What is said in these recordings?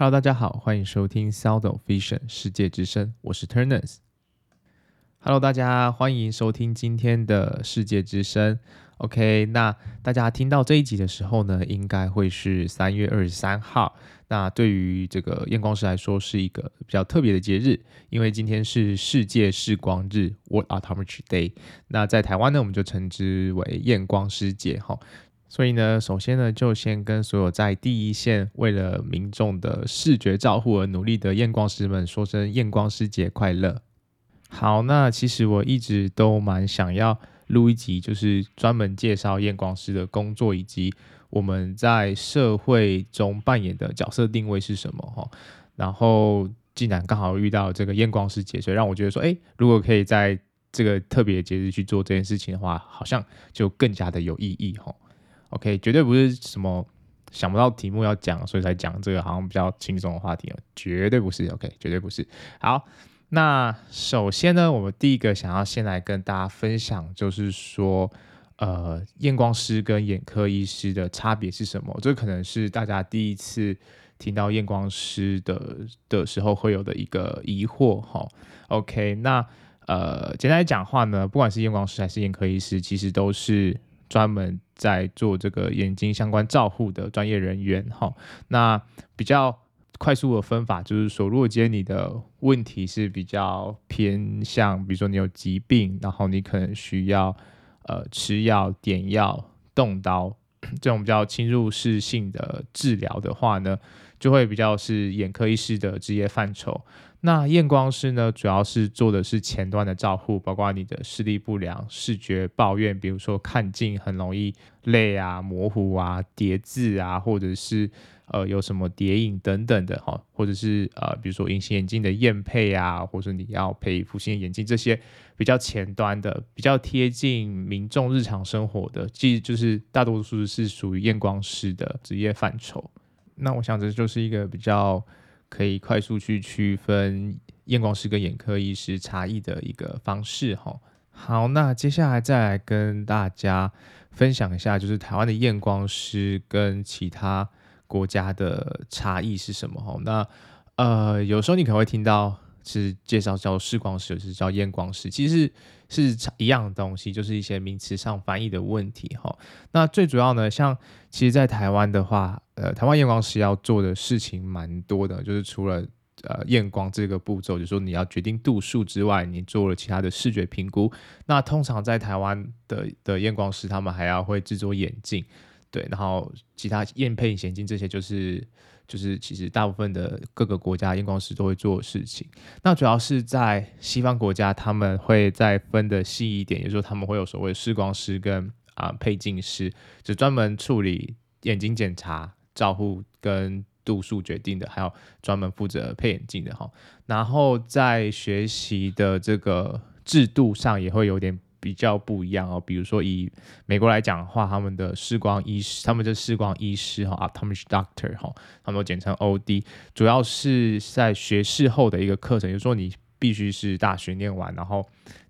Hello，大家好，欢迎收听 Sound of Vision 世界之声，我是 Turners。Hello，大家欢迎收听今天的世界之声。OK，那大家听到这一集的时候呢，应该会是三月二十三号。那对于这个验光师来说，是一个比较特别的节日，因为今天是世界视光日 （World Optometry Day）。那在台湾呢，我们就称之为验光师节哈。所以呢，首先呢，就先跟所有在第一线为了民众的视觉照护而努力的验光师们说声验光师节快乐。好，那其实我一直都蛮想要录一集，就是专门介绍验光师的工作以及我们在社会中扮演的角色定位是什么哈。然后，既然刚好遇到这个验光师节，所以让我觉得说，哎，如果可以在这个特别节日去做这件事情的话，好像就更加的有意义哈。OK，绝对不是什么想不到题目要讲，所以才讲这个好像比较轻松的话题哦，绝对不是。OK，绝对不是。好，那首先呢，我们第一个想要先来跟大家分享，就是说，呃，验光师跟眼科医师的差别是什么？这可能是大家第一次听到验光师的的时候会有的一个疑惑哈。OK，那呃，简单来讲话呢，不管是验光师还是眼科医师，其实都是。专门在做这个眼睛相关照护的专业人员，哈，那比较快速的分法就是说，如果今天你的问题是比较偏向，比如说你有疾病，然后你可能需要呃吃药、点药、动刀 这种比较侵入式性的治疗的话呢，就会比较是眼科医师的职业范畴。那验光师呢，主要是做的是前端的照护，包括你的视力不良、视觉抱怨，比如说看近很容易累啊、模糊啊、叠字啊，或者是呃有什么叠影等等的哈，或者是呃比如说隐形眼镜的验配啊，或者你要配复形眼镜这些比较前端的、比较贴近民众日常生活的，即就是大多数是属于验光师的职业范畴。那我想这就是一个比较。可以快速去区分验光师跟眼科医师差异的一个方式哈。好，那接下来再来跟大家分享一下，就是台湾的验光师跟其他国家的差异是什么哈。那呃，有时候你可能会听到是介绍叫视光师，就是叫验光师，其实是一样的东西，就是一些名词上翻译的问题哈。那最主要呢，像其实，在台湾的话。呃，台湾验光师要做的事情蛮多的，就是除了呃验光这个步骤，就是说你要决定度数之外，你做了其他的视觉评估。那通常在台湾的的验光师，他们还要会制作眼镜，对，然后其他验配眼镜这些，就是就是其实大部分的各个国家验光师都会做的事情。那主要是在西方国家，他们会再分的细一点，也就是说他们会有所谓视光师跟啊、配镜师，就专门处理眼睛检查。照护跟度数决定的，还有专门负责配眼镜的哈。然后在学习的这个制度上也会有点比较不一样哦。比如说以美国来讲的话，他们的视光医师，他们的视光医师哈，optometry doctor 哈，他们都简称 OD，主要是在学士后的一个课程，就是说你必须是大学念完，然后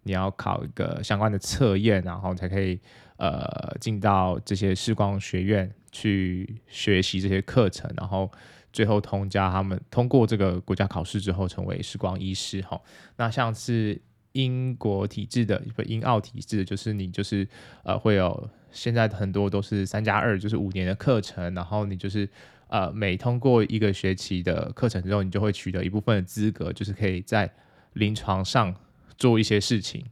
你要考一个相关的测验，然后才可以呃进到这些视光学院。去学习这些课程，然后最后通加他们通过这个国家考试之后，成为视光医师哈。那像是英国体制的，不英澳体制，就是你就是呃会有现在很多都是三加二，就是五年的课程，然后你就是呃每通过一个学期的课程之后，你就会取得一部分的资格，就是可以在临床上做一些事情，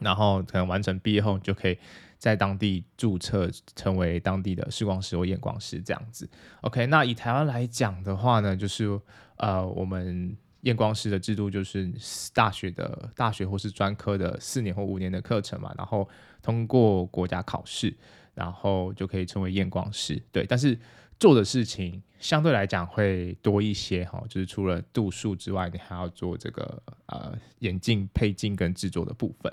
然后可能完成毕业后你就可以。在当地注册成为当地的视光师或验光师这样子。OK，那以台湾来讲的话呢，就是呃，我们验光师的制度就是大学的大学或是专科的四年或五年的课程嘛，然后通过国家考试，然后就可以成为验光师。对，但是做的事情相对来讲会多一些哈，就是除了度数之外，你还要做这个呃眼镜配镜跟制作的部分。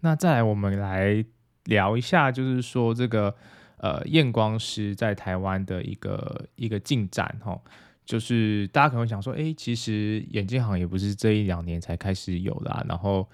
那再来，我们来。聊一下，就是说这个呃验光师在台湾的一个一个进展哈，就是大家可能想说，哎，其实眼镜行也不是这一两年才开始有的啊，然后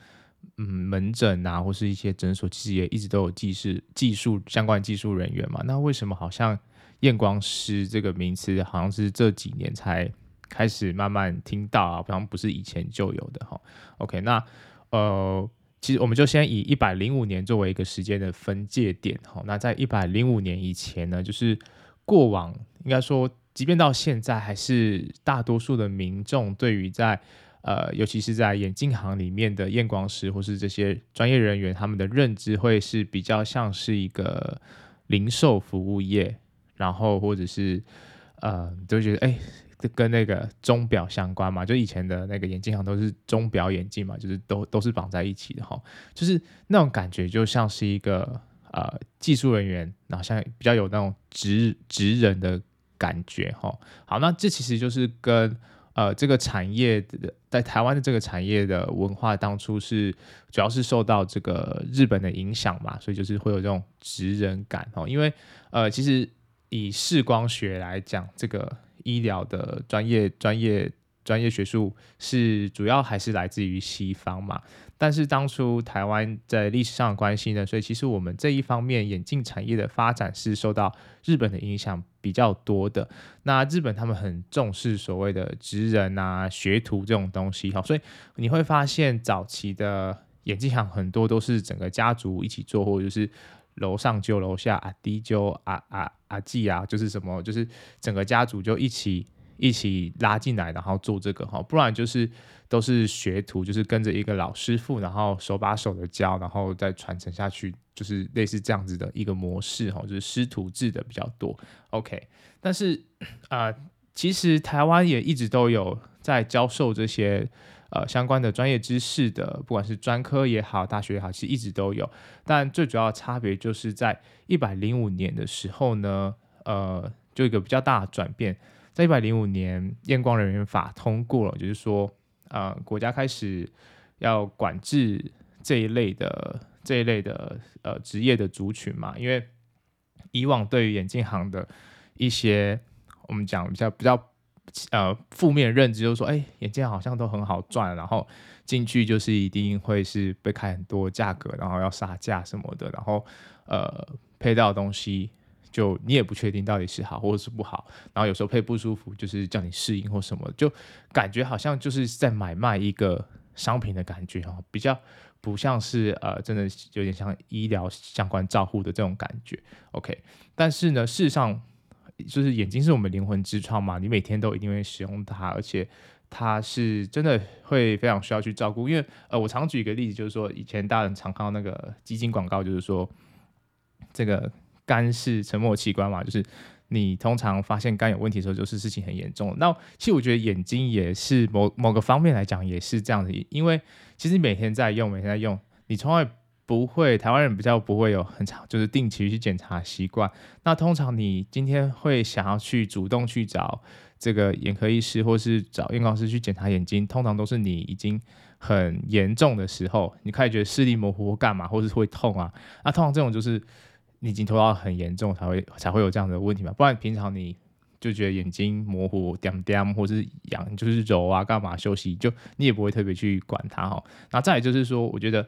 嗯门诊啊或是一些诊所其实也一直都有技师技术相关技术人员嘛，那为什么好像验光师这个名词好像是这几年才开始慢慢听到啊，好像不是以前就有的哈。OK，那呃，其实我们就先以一百零五年作为一个时间的分界点哈。那在一百零五年以前呢，就是过往应该说，即便到现在，还是大多数的民众对于在呃，尤其是在眼镜行里面的验光师或是这些专业人员，他们的认知会是比较像是一个零售服务业，然后或者是呃，都觉得哎。诶跟那个钟表相关嘛，就以前的那个眼镜行都是钟表眼镜嘛，就是都都是绑在一起的哈，就是那种感觉就像是一个呃技术人员，然后像比较有那种职职人的感觉哈。好，那这其实就是跟呃这个产业的在台湾的这个产业的文化当初是主要是受到这个日本的影响嘛，所以就是会有这种职人感哦。因为呃其实以视光学来讲，这个。医疗的专业、专业、专业学术是主要还是来自于西方嘛？但是当初台湾在历史上的关系呢，所以其实我们这一方面眼镜产业的发展是受到日本的影响比较多的。那日本他们很重视所谓的职人啊、学徒这种东西，哈，所以你会发现早期的眼镜行很多都是整个家族一起做，或者就是。楼上就楼下，阿弟就阿阿阿季啊，就是什么，就是整个家族就一起一起拉进来，然后做这个哈，不然就是都是学徒，就是跟着一个老师傅，然后手把手的教，然后再传承下去，就是类似这样子的一个模式哈，就是师徒制的比较多。OK，但是啊、其实台湾也一直都有在教授这些。呃，相关的专业知识的，不管是专科也好，大学也好，其实一直都有。但最主要差别就是在一百零五年的时候呢，呃，就一个比较大的转变。在一百零五年，验光人员法通过了，就是说，呃，国家开始要管制这一类的这一类的呃职业的族群嘛。因为以往对于眼镜行的一些，我们讲比较比较。呃，负面认知就是说，哎、眼镜好像都很好赚，然后进去就是一定会是被开很多价格，然后要杀价什么的，然后呃，配到的东西就你也不确定到底是好或者是不好，然后有时候配不舒服，就是叫你适应或什么，就感觉好像就是在买卖一个商品的感觉哦，比较不像是呃，真的有点像医疗相关照护的这种感觉。OK，但是呢，事实上。就是眼睛是我们灵魂之窗嘛，你每天都一定会使用它，而且它是真的会非常需要去照顾。因为呃，我常举一个例子，就是说以前大人常看到那个基金广告，就是说这个肝是沉默器官嘛，就是你通常发现肝有问题的时候，就是事情很严重。那其实我觉得眼睛也是某某个方面来讲也是这样的，因为其实每天在用，每天在用，你从来。不会，台湾人比较不会有很长，就是定期去检查习惯。那通常你今天会想要去主动去找这个眼科医师，或是找验光师去检查眼睛，通常都是你已经很严重的时候，你开始觉得视力模糊或干嘛，或是会痛啊。那通常这种就是你已经拖到很严重才会才会有这样的问题嘛。不然平常你就觉得眼睛模糊点点，或是痒就是揉啊干嘛休息，就你也不会特别去管它哈。那再来就是说，我觉得。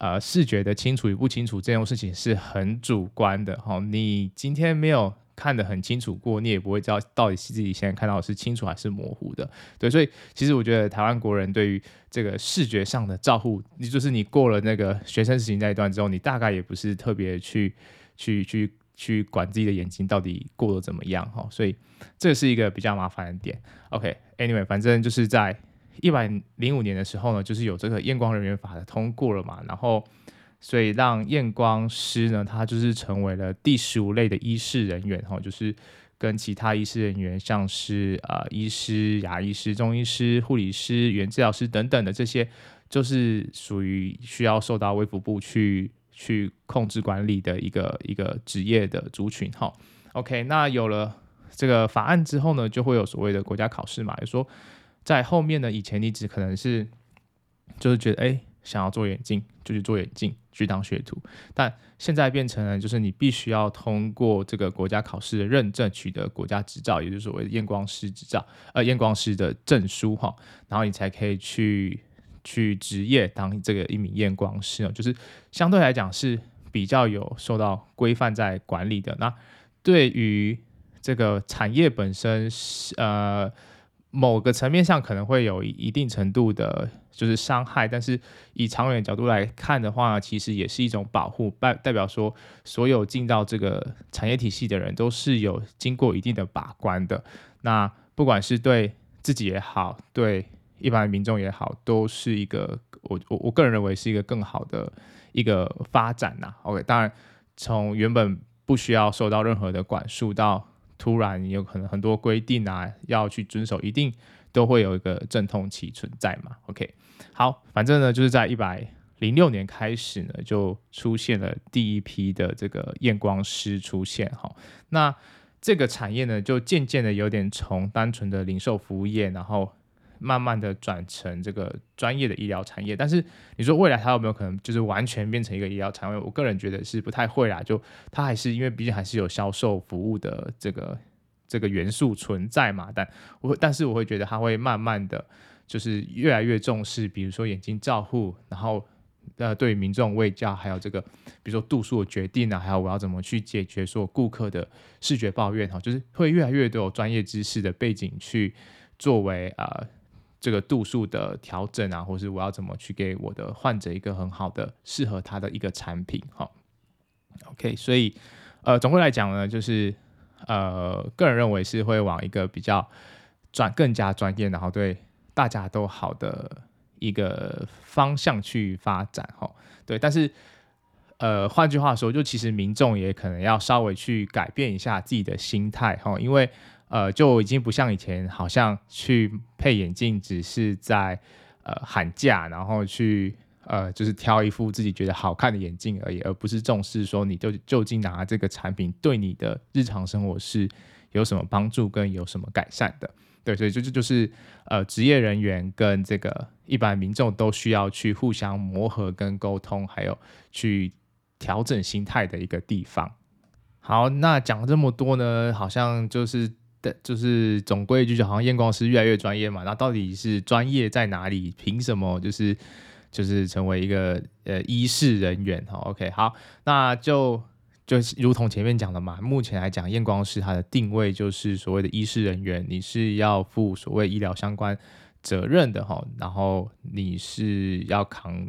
呃，视觉的清楚与不清楚这种事情是很主观的哈。你今天没有看得很清楚过，你也不会知道到底是自己现在看到的是清楚还是模糊的。对，所以其实我觉得台湾国人对于这个视觉上的照护，你就是你过了那个学生时期那一段之后，你大概也不是特别去去去去管自己的眼睛到底过得怎么样哈。所以这是一个比较麻烦的点。OK，Anyway，反正就是在。一百零五年的时候呢，就是有这个验光人员法的通过了嘛，然后所以让验光师呢，他就是成为了第十五类的医师人员哈，就是跟其他医师人员，像是呃医师、牙医师、中医师、护理师、原治疗师等等的这些，就是属于需要受到卫福部去去控制管理的一个一个职业的族群哈。OK，那有了这个法案之后呢，就会有所谓的国家考试嘛，就说。在后面呢，以前你只可能是就是觉得哎，想要做眼镜就去做眼镜，去当学徒。但现在变成了，就是你必须要通过这个国家考试的认证，取得国家执照，也就是所谓的验光师执照，呃，验光师的证书哈，然后你才可以去去职业当这个一名验光师哦，就是相对来讲是比较有受到规范在管理的。那对于这个产业本身是呃。某个层面上可能会有一定程度的，就是伤害，但是以长远角度来看的话，其实也是一种保护，代代表说所有进到这个产业体系的人都是有经过一定的把关的。那不管是对自己也好，对一般民众也好，都是一个我我我个人认为是一个更好的一个发展呐。OK，当然从原本不需要受到任何的管束到。突然有可能很多规定啊要去遵守，一定都会有一个阵痛期存在嘛。OK，好，反正呢就是在一百零六年开始呢，就出现了第一批的这个验光师出现哈。那这个产业呢就渐渐的有点从单纯的零售服务业，然后。慢慢的转成这个专业的医疗产业，但是你说未来它有没有可能就是完全变成一个医疗产业？我个人觉得是不太会啦，就它还是因为毕竟还是有销售服务的这个这个元素存在嘛。但我但是我会觉得它会慢慢的就是越来越重视，比如说眼睛照护，然后呃对民众卫教，还有这个比如说度数的决定啊，还有我要怎么去解决说顾客的视觉抱怨哈，就是会越来越多有专业知识的背景去作为呃。这个度数的调整啊，或是我要怎么去给我的患者一个很好的适合他的一个产品哈。OK，所以呃，总归来讲呢，就是呃，个人认为是会往一个比较专、更加专业，然后对大家都好的一个方向去发展哈。对，但是呃，换句话说，就其实民众也可能要稍微去改变一下自己的心态哈，因为。呃，就已经不像以前，好像去配眼镜只是在呃喊价，然后去呃就是挑一副自己觉得好看的眼镜而已，而不是重视说你就究竟拿这个产品对你的日常生活是有什么帮助跟有什么改善的。对，所以这就就是呃职业人员跟这个一般民众都需要去互相磨合跟沟通，还有去调整心态的一个地方。好，那讲了这么多呢，好像就是。的，就是总归就是，好像验光师越来越专业嘛。那到底是专业在哪里？凭什么就是就是成为一个呃医事人员？哈，OK，好，那就就是如同前面讲的嘛。目前来讲，验光师他的定位就是所谓的医事人员，你是要负所谓医疗相关责任的哈。然后你是要扛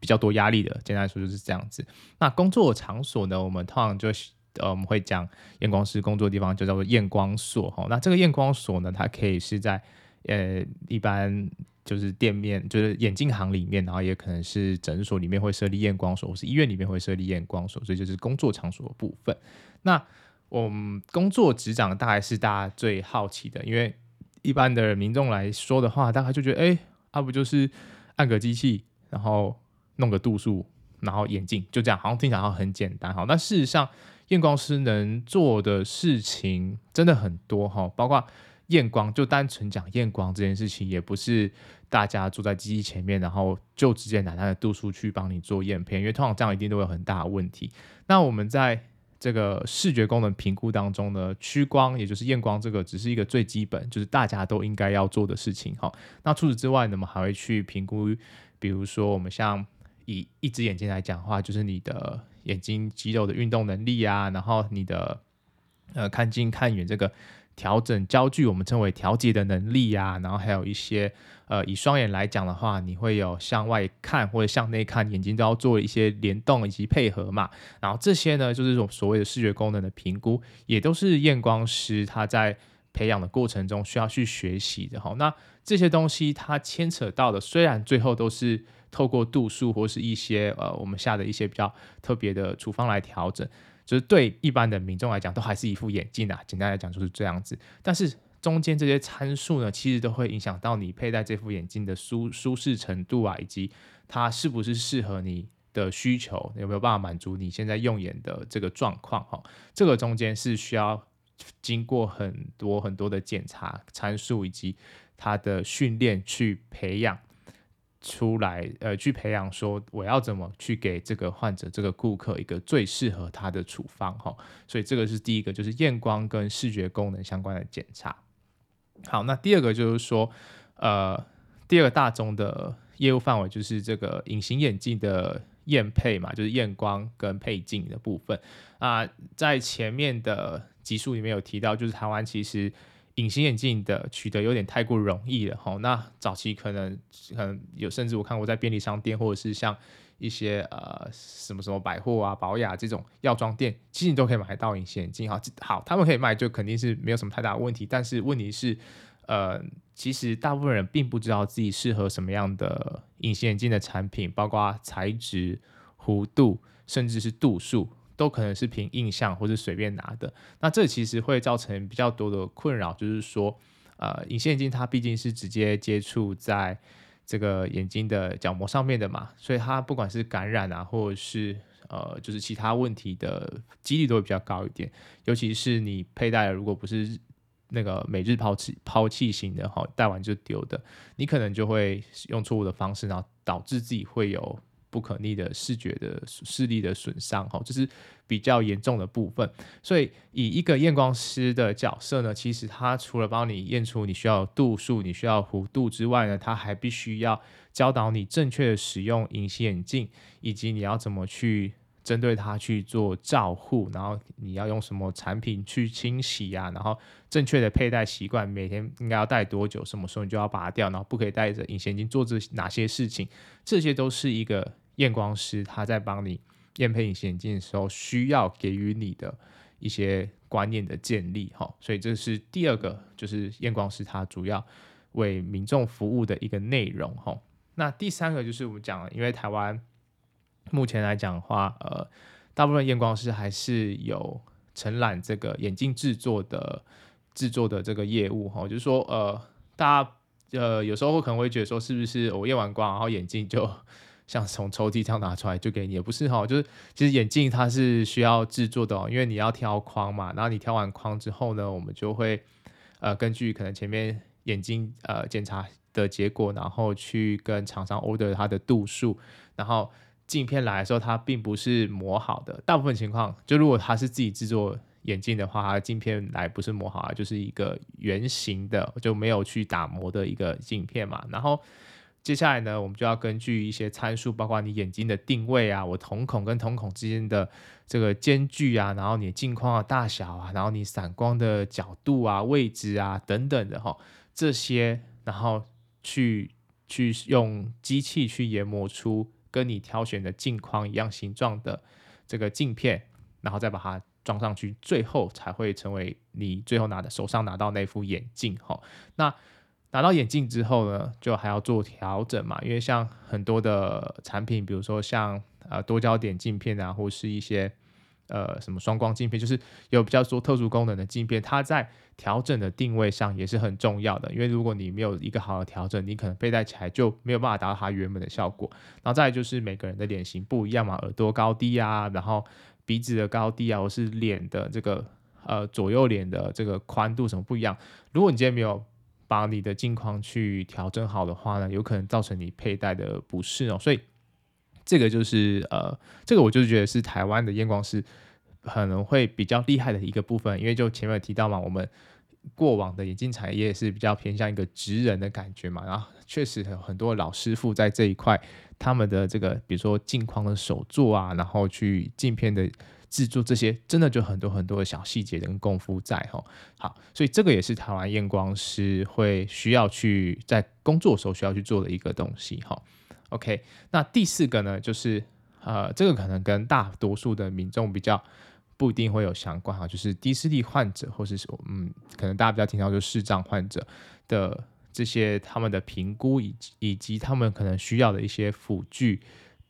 比较多压力的。简单来说就是这样子。那工作场所呢，我们通常就是。呃，我们会讲验光师工作的地方就叫做验光所哈。那这个验光所呢，它可以是在呃一般就是店面，就是眼镜行里面，然后也可能是诊所里面会设立验光所，或是医院里面会设立验光所，所以就是工作场所的部分。那我们工作职掌大概是大家最好奇的，因为一般的民众来说的话，大概就觉得，哎，那、啊、不就是按个机器，然后弄个度数，然后眼镜就这样，好像听起来好像很简单哈。但事实上，验光师能做的事情真的很多哈，包括验光，就单纯讲验光这件事情，也不是大家坐在机器前面，然后就直接拿它的度数去帮你做验片，因为通常这样一定都有很大的问题。那我们在这个视觉功能评估当中呢，屈光也就是验光这个只是一个最基本，就是大家都应该要做的事情哈。那除此之外呢，我们还会去评估，比如说我们像以一只眼睛来讲话，就是你的。眼睛肌肉的运动能力啊，然后你的呃看近看远这个调整焦距，我们称为调节的能力啊，然后还有一些呃以双眼来讲的话，你会有向外看或者向内看，眼睛都要做一些联动以及配合嘛。然后这些呢，就是这种所谓的视觉功能的评估，也都是验光师他在培养的过程中需要去学习的哈。那这些东西它牵扯到的，虽然最后都是。透过度数或是一些呃，我们下的一些比较特别的处方来调整，就是对一般的民众来讲，都还是一副眼镜啊。简单来讲就是这样子。但是中间这些参数呢，其实都会影响到你佩戴这副眼镜的舒舒适程度啊，以及它是不是适合你的需求，有没有办法满足你现在用眼的这个状况哈。这个中间是需要经过很多很多的检查参数以及他的训练去培养。出来，呃，去培养说我要怎么去给这个患者、这个顾客一个最适合他的处方，哈，所以这个是第一个，就是验光跟视觉功能相关的检查。好，那第二个就是说，呃，第二个大宗的业务范围就是这个隐形眼镜的验配嘛，就是验光跟配镜的部分啊，在前面的集数里面有提到，就是台湾其实。隐形眼镜的取得有点太过容易了哈。那早期可能可能有，甚至我看过在便利商店或者是像一些呃什么什么百货啊、宝雅这种药妆店，其实你都可以买到隐形眼镜哈。好，他们可以卖，就肯定是没有什么太大的问题。但是问题是，呃，其实大部分人并不知道自己适合什么样的隐形眼镜的产品，包括材质、弧度，甚至是度数。都可能是凭印象或者随便拿的，那这其实会造成比较多的困扰，就是说，呃，隐形眼镜它毕竟是直接接触在这个眼睛的角膜上面的嘛，所以它不管是感染啊，或者是呃，就是其他问题的几率都会比较高一点，尤其是你佩戴的如果不是那个每日抛弃抛弃型的哈，戴完就丢的，你可能就会用错误的方式，然后导致自己会有。不可逆的视觉的视力的损伤，哈，这是比较严重的部分。所以，以一个验光师的角色呢，其实他除了帮你验出你需要度数、你需要弧度之外呢，他还必须要教导你正确的使用隐形眼镜，以及你要怎么去针对它去做照护，然后你要用什么产品去清洗啊，然后正确的佩戴习惯，每天应该要戴多久，什么时候你就要拔掉，然后不可以戴着隐形眼镜做这哪些事情，这些都是一个。验光师他在帮你验配隐形眼镜的时候，需要给予你的一些观念的建立，哈，所以这是第二个，就是验光师他主要为民众服务的一个内容，哈。那第三个就是我们讲了，因为台湾目前来讲的话，呃，大部分验光师还是有承揽这个眼镜制作的制作的这个业务，哈，就是说，呃，大家呃有时候可能会觉得说，是不是我验完光，然后眼镜就像从抽屉这样拿出来就给你，也不是哈，就是其实眼镜它是需要制作的哦，因为你要挑框嘛，然后你挑完框之后呢，我们就会呃根据可能前面眼镜呃检查的结果，然后去跟厂商 order 它的度数，然后镜片来的时候它并不是磨好的，大部分情况就如果它是自己制作眼镜的话，它镜片来不是磨好啊，就是一个圆形的就没有去打磨的一个镜片嘛，然后。接下来呢，我们就要根据一些参数，包括你眼睛的定位啊，我瞳孔跟瞳孔之间的这个间距啊，然后你镜框的大小啊，然后你散光的角度啊、位置啊等等的哈，这些，然后去去用机器去研磨出跟你挑选的镜框一样形状的这个镜片，然后再把它装上去，最后才会成为你最后拿的手上拿到那副眼镜哈。那拿到眼镜之后呢，就还要做调整嘛，因为像很多的产品，比如说像呃多焦点镜片啊，或是一些呃什么双光镜片，就是有比较说特殊功能的镜片，它在调整的定位上也是很重要的。因为如果你没有一个好的调整，你可能佩戴起来就没有办法达到它原本的效果。然后再就是每个人的脸型不一样嘛，耳朵高低啊，然后鼻子的高低啊，或是脸的这个呃左右脸的这个宽度什么不一样。如果你今天没有把你的镜框去调整好的话呢，有可能造成你佩戴的不适哦。所以这个就是呃，这个我就觉得是台湾的验光师可能会比较厉害的一个部分，因为就前面有提到嘛，我们过往的眼镜产业是比较偏向一个职人的感觉嘛，然后确实有很多老师傅在这一块，他们的这个比如说镜框的手作啊，然后去镜片的。制作这些真的就很多很多的小细节跟功夫在哈，好，所以这个也是台湾验光师会需要去在工作的时候需要去做的一个东西哈。OK，那第四个呢，就是呃，这个可能跟大多数的民众比较不一定会有相关哈，就是低视力患者或是说嗯，可能大家比较听到就视障患者的这些他们的评估以及以及他们可能需要的一些辅具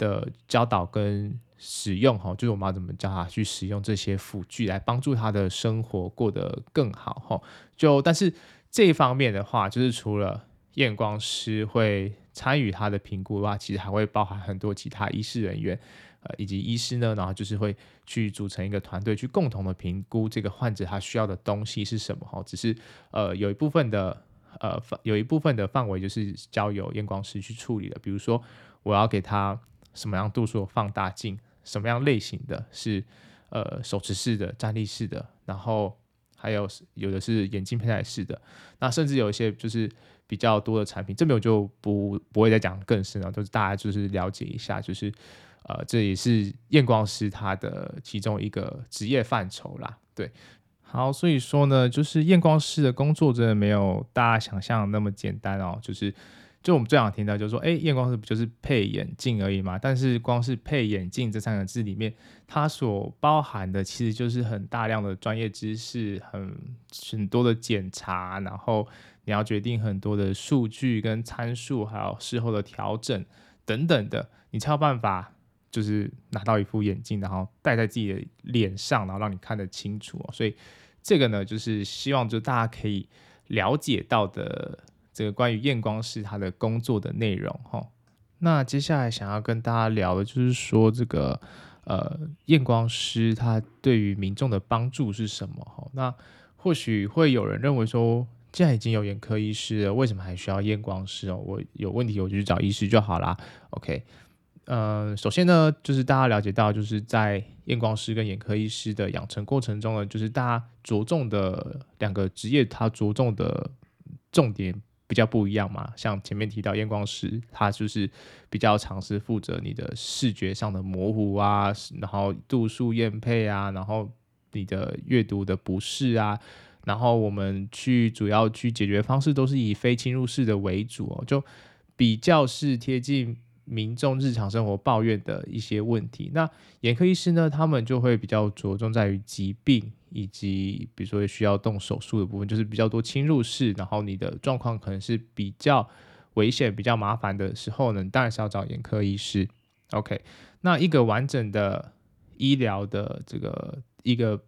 的教导跟。使用哈，就是我们要怎么教他去使用这些辅具来帮助他的生活过得更好哈。就但是这一方面的话，就是除了验光师会参与他的评估的话，其实还会包含很多其他医师人员，呃，以及医师呢，然后就是会去组成一个团队，去共同的评估这个患者他需要的东西是什么哈。只是呃有一部分的呃有一部分的范围就是交由验光师去处理的，比如说我要给他什么样度数的放大镜。什么样类型的是呃手持式的、站立式的，然后还有有的是眼镜佩戴式的，那甚至有一些就是比较多的产品，这边我就不不会再讲更深了，都是大家就是了解一下，就是呃这也是验光师他的其中一个职业范畴啦，对。好，所以说呢，就是验光师的工作真的没有大家想象那么简单哦。就是，就我们最想听到就是说，哎，验光师不就是配眼镜而已嘛？但是光是配眼镜这三个字里面，它所包含的其实就是很大量的专业知识，很很多的检查，然后你要决定很多的数据跟参数，还有事后的调整等等的，你才有办法。就是拿到一副眼镜，然后戴在自己的脸上，然后让你看得清楚。所以这个呢，就是希望就大家可以了解到的这个关于验光师他的工作的内容哈。那接下来想要跟大家聊的就是说，这个呃验光师他对于民众的帮助是什么哈？那或许会有人认为说，既然已经有眼科医师了，为什么还需要验光师哦？我有问题我就去找医师就好啦。OK。呃，首先呢，就是大家了解到，就是在验光师跟眼科医师的养成过程中呢，就是大家着重的两个职业，它着重的重点比较不一样嘛。像前面提到验光师，他就是比较尝试负责你的视觉上的模糊啊，然后度数验配啊，然后你的阅读的不适啊，然后我们去主要去解决方式都是以非侵入式的为主哦，就比较是贴近。民众日常生活抱怨的一些问题，那眼科医师呢，他们就会比较着重在于疾病以及比如说需要动手术的部分，就是比较多侵入式，然后你的状况可能是比较危险、比较麻烦的时候呢，当然是要找眼科医师。OK，那一个完整的医疗的这个一个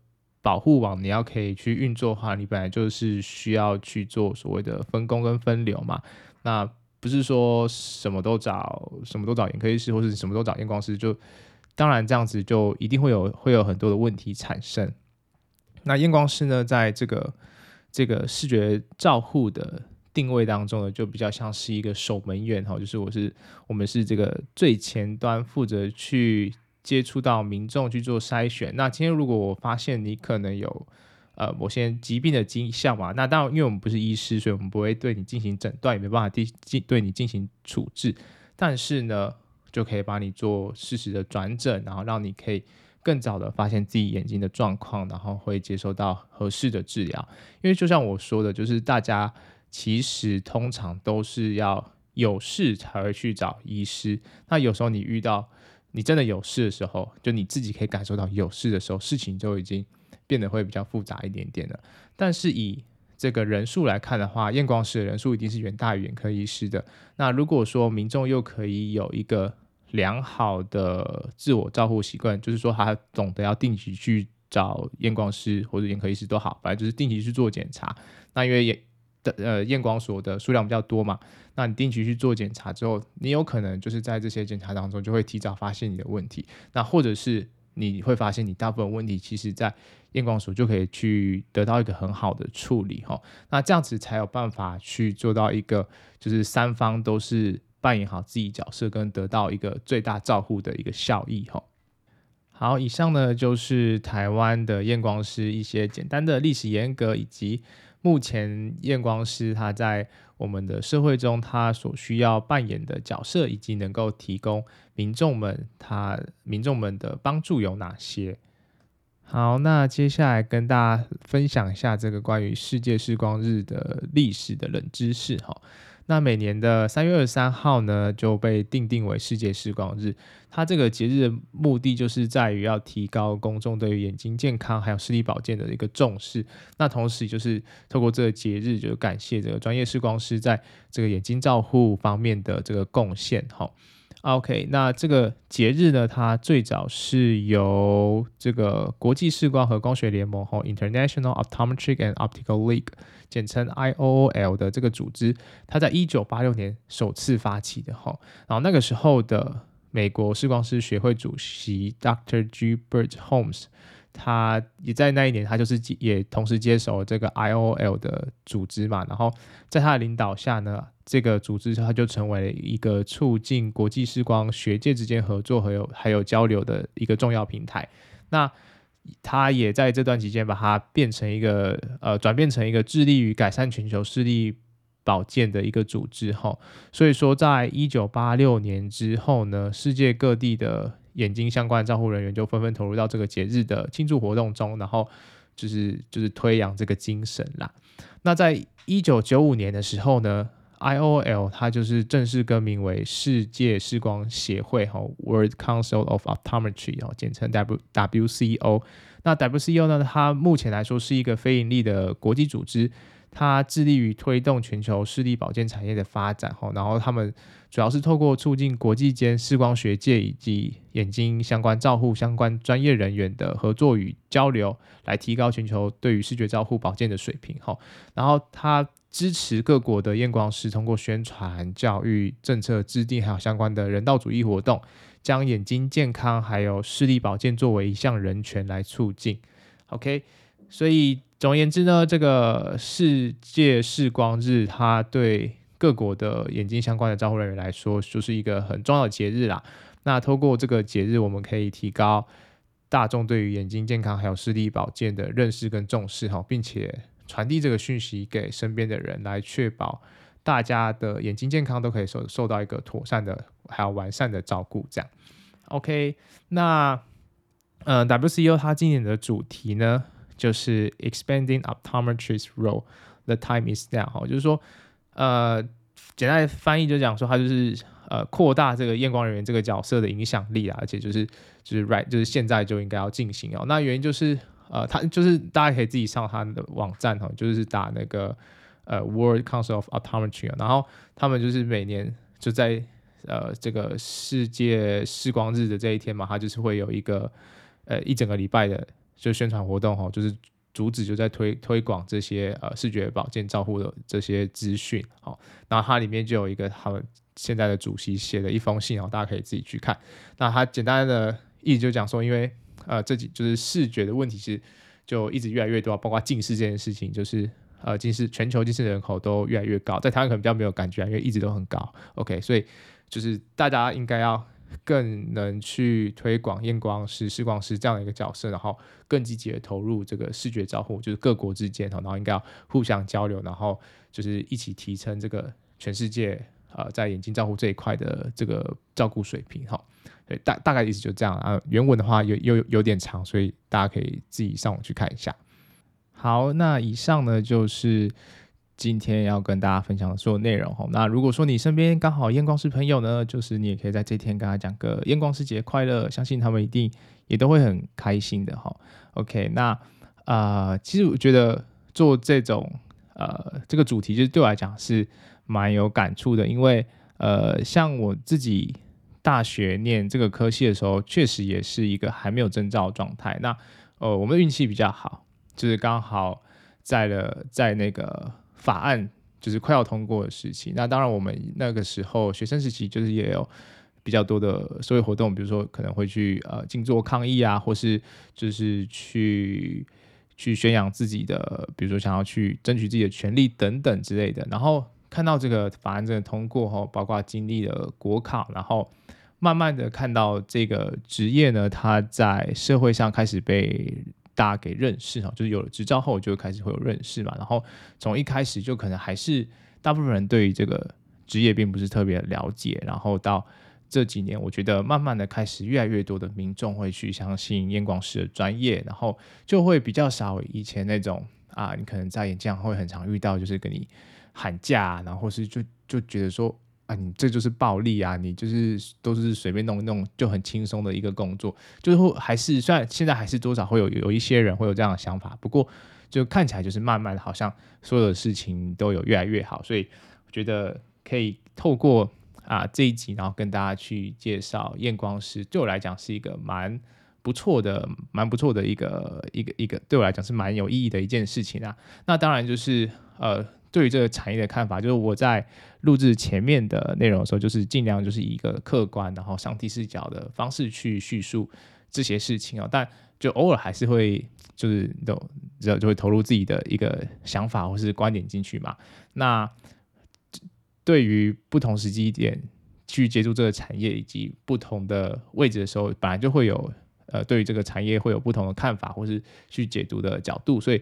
保护网，你要可以去运作的话，你本来就是需要去做所谓的分工跟分流嘛，那。不是说什么都找什么都找眼科医师，或是什么都找验光师，就当然这样子就一定会有会有很多的问题产生。那验光师呢，在这个这个视觉照护的定位当中呢，就比较像是一个守门员哈，就是我是我们是这个最前端负责去接触到民众去做筛选。那今天如果我发现你可能有。呃，某些疾病的迹象嘛，那当然，因为我们不是医师，所以我们不会对你进行诊断，也没办法对对你进行处置。但是呢，就可以帮你做适时的转诊，然后让你可以更早的发现自己眼睛的状况，然后会接受到合适的治疗。因为就像我说的，就是大家其实通常都是要有事才会去找医师。那有时候你遇到你真的有事的时候，就你自己可以感受到有事的时候，事情就已经。变得会比较复杂一点点了，但是以这个人数来看的话，验光师的人数一定是远大于眼科医师的。那如果说民众又可以有一个良好的自我照护习惯，就是说他懂得要定期去找验光师或者眼科医师都好，反正就是定期去做检查。那因为验的呃验光所的数量比较多嘛，那你定期去做检查之后，你有可能就是在这些检查当中就会提早发现你的问题，那或者是。你会发现，你大部分问题其实，在验光所就可以去得到一个很好的处理哈。那这样子才有办法去做到一个，就是三方都是扮演好自己角色，跟得到一个最大照护的一个效益哈。好，以上呢就是台湾的验光师一些简单的历史沿革以及。目前验光师他在我们的社会中，他所需要扮演的角色，以及能够提供民众们他民众们的帮助有哪些？好，那接下来跟大家分享一下这个关于世界视光日的历史的冷知识哈。那每年的三月二十三号呢，就被定定为世界视光日。它这个节日的目的就是在于要提高公众对于眼睛健康还有视力保健的一个重视。那同时就是透过这个节日，就感谢这个专业视光师在这个眼睛照护方面的这个贡献。哈，OK，那这个节日呢，它最早是由这个国际视光和光学联盟，哈，International Optometric and Optical League。简称 IOL 的这个组织，它在一九八六年首次发起的哈，然后那个时候的美国视光师学会主席 Dr. G. Bert Holmes，他也在那一年，他就是也同时接手这个 IOL 的组织嘛，然后在他的领导下呢，这个组织它就成为了一个促进国际视光学界之间合作和有还有交流的一个重要平台。那他也在这段期间把它变成一个呃，转变成一个致力于改善全球视力保健的一个组织哈。所以说，在一九八六年之后呢，世界各地的眼睛相关的照护人员就纷纷投入到这个节日的庆祝活动中，然后就是就是推扬这个精神啦。那在一九九五年的时候呢，IOL 它就是正式更名为世界视光协会哈，World Council of Optometry 哦，简称 W WCO。那 WCO 呢，它目前来说是一个非盈利的国际组织。它致力于推动全球视力保健产业的发展，哈，然后他们主要是透过促进国际间视光学界以及眼睛相关照护相关专业人员的合作与交流，来提高全球对于视觉照护保健的水平，哈。然后它支持各国的验光师通过宣传、教育、政策制定，还有相关的人道主义活动，将眼睛健康还有视力保健作为一项人权来促进。OK，所以。总而言之呢，这个世界视光日，它对各国的眼睛相关的照护人员来说，就是一个很重要的节日啦。那透过这个节日，我们可以提高大众对于眼睛健康还有视力保健的认识跟重视哈，并且传递这个讯息给身边的人，来确保大家的眼睛健康都可以受受到一个妥善的还有完善的照顾。这样，OK，那呃，WCO 它今年的主题呢？就是 expanding optometry's role，the time is now。哈，就是说，呃，简单的翻译就讲说，它就是呃扩大这个验光人员这个角色的影响力啊，而且就是就是 right，就是现在就应该要进行哦。那原因就是呃，它就是大家可以自己上它的网站哈，就是打那个呃 World Council of Optometry，然后他们就是每年就在呃这个世界视光日的这一天嘛，它就是会有一个呃一整个礼拜的。就宣传活动哈，就是主旨就在推推广这些呃视觉保健照护的这些资讯，好，然后它里面就有一个他们现在的主席写的一封信哦，大家可以自己去看。那他简单的意思就讲说，因为呃这几就是视觉的问题是就一直越来越多，包括近视这件事情，就是呃近视全球近视人口都越来越高，在台湾可能比较没有感觉，因为一直都很高。OK，所以就是大家应该要。更能去推广验光师、视光师这样的一个角色，然后更积极的投入这个视觉照护，就是各国之间哈，然后应该要互相交流，然后就是一起提升这个全世界呃在眼睛照护这一块的这个照顾水平哈。对，大大概意思就这样啊。原文的话有有有点长，所以大家可以自己上网去看一下。好，那以上呢就是。今天要跟大家分享的所有内容哈，那如果说你身边刚好验光师朋友呢，就是你也可以在这天跟他讲个验光师节快乐，相信他们一定也都会很开心的哈。OK，那啊、呃，其实我觉得做这种呃这个主题，就是对我来讲是蛮有感触的，因为呃，像我自己大学念这个科系的时候，确实也是一个还没有证照状态。那呃，我们运气比较好，就是刚好在了在那个。法案就是快要通过的事情。那当然，我们那个时候学生时期就是也有比较多的社会活动，比如说可能会去呃静坐抗议啊，或是就是去去宣扬自己的，比如说想要去争取自己的权利等等之类的。然后看到这个法案真的通过后，包括经历了国考，然后慢慢的看到这个职业呢，它在社会上开始被。大家给认识哈，就是有了执照后就开始会有认识嘛，然后从一开始就可能还是大部分人对于这个职业并不是特别了解，然后到这几年，我觉得慢慢的开始越来越多的民众会去相信验光师的专业，然后就会比较少以前那种啊，你可能在眼镜行会很常遇到，就是跟你喊价，然后是就就觉得说。啊，你这就是暴利啊！你就是都是随便弄一弄就很轻松的一个工作，就是还是虽然现在还是多少会有有一些人会有这样的想法，不过就看起来就是慢慢的，好像所有的事情都有越来越好，所以我觉得可以透过啊这一集，然后跟大家去介绍验光师，对我来讲是一个蛮不错的、蛮不错的一个一个一个，对我来讲是蛮有意义的一件事情啊。那当然就是呃。对于这个产业的看法，就是我在录制前面的内容的时候，就是尽量就是以一个客观，然后上帝视角的方式去叙述这些事情哦。但就偶尔还是会就是都就就会投入自己的一个想法或是观点进去嘛。那对于不同时机点去接触这个产业以及不同的位置的时候，本来就会有呃对于这个产业会有不同的看法或是去解读的角度。所以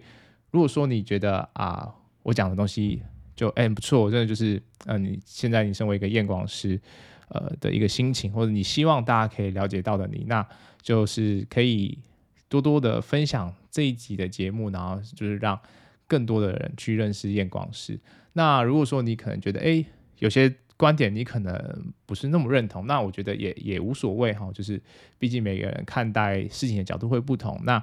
如果说你觉得啊，我讲的东西就哎、不错，真的就是嗯、呃，你现在你身为一个验光师，呃的一个心情，或者你希望大家可以了解到的你，那就是可以多多的分享这一集的节目，然后就是让更多的人去认识验光师。那如果说你可能觉得，哎，有些观点你可能不是那么认同，那我觉得也也无所谓哈，就是毕竟每个人看待事情的角度会不同。那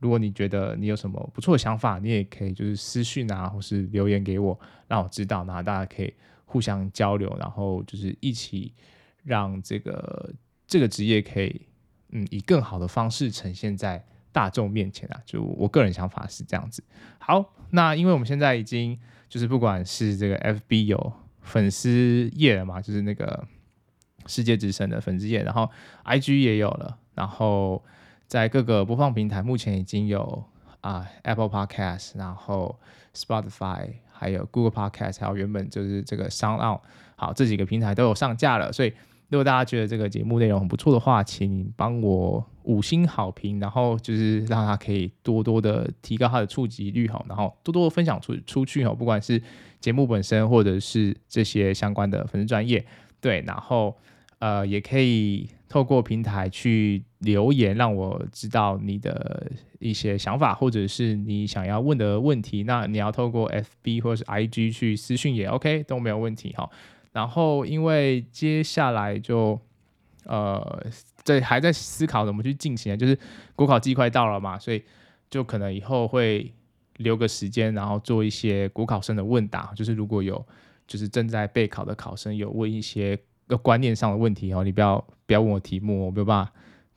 如果你觉得你有什么不错的想法，你也可以就是私讯啊，或是留言给我，让我知道，那大家可以互相交流，然后就是一起让这个这个职业可以嗯以更好的方式呈现在大众面前啊。就我个人想法是这样子。好，那因为我们现在已经就是不管是这个 FB 有粉丝页了嘛，就是那个世界之声的粉丝页，然后 IG 也有了，然后。在各个播放平台，目前已经有啊、Apple Podcast，然后 Spotify，还有 Google Podcast，还有原本就是这个 SoundOn，好，这几个平台都有上架了。所以如果大家觉得这个节目内容很不错的话，请帮我五星好评，然后就是让他可以多多的提高他的触及率哈，然后多多分享出出去哈，不管是节目本身或者是这些相关的粉丝专业，对，然后。呃，也可以透过平台去留言，让我知道你的一些想法，或者是你想要问的问题。那你要透过 FB 或者是 IG 去私讯也 OK，都没有问题哈。然后，因为接下来就呃，在还在思考怎么去进行，就是国考季快到了嘛，所以就可能以后会留个时间，然后做一些国考生的问答。就是如果有就是正在备考的考生有问一些。个观念上的问题哦，你不要不要问我题目，我没有办法，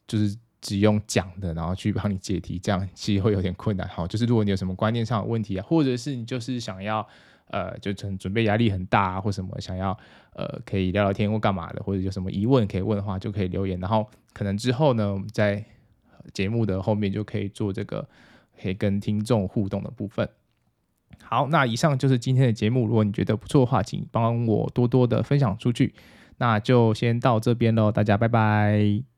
就是只用讲的，然后去帮你解题，这样其实会有点困难。好，就是如果你有什么观念上的问题啊，或者是你就是想要呃，就准准备压力很大啊，或什么想要呃，可以聊聊天或干嘛的，或者有什么疑问可以问的话，就可以留言。然后可能之后呢，我们在节目的后面就可以做这个可以跟听众互动的部分。好，那以上就是今天的节目。如果你觉得不错的话，请帮我多多的分享出去。那就先到这边喽，大家拜拜。